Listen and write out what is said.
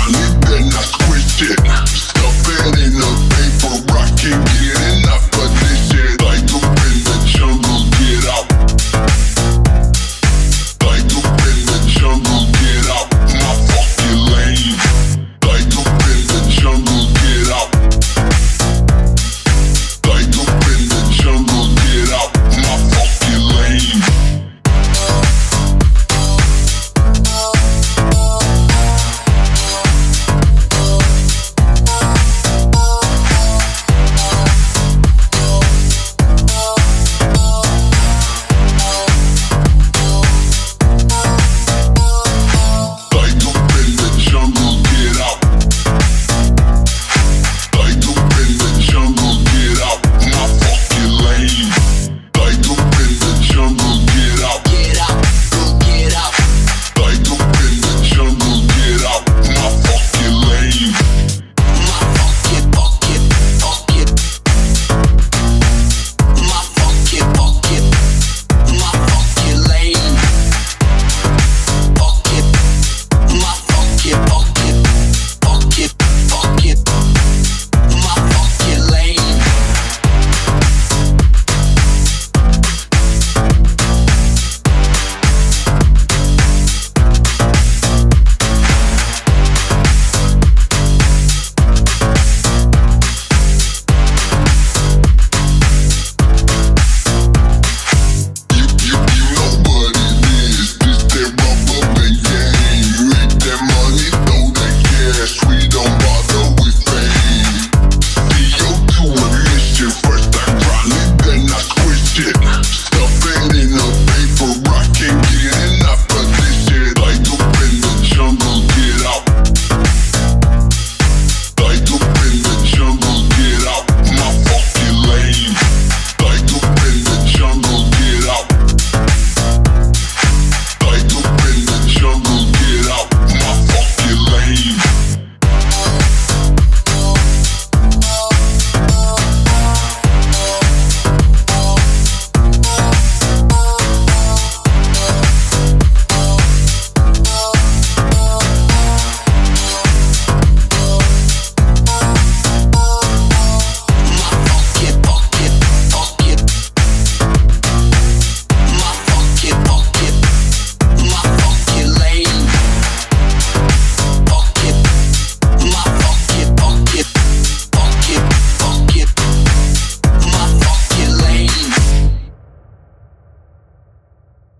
Solid and I squished it. Stuff it in a paper rocket.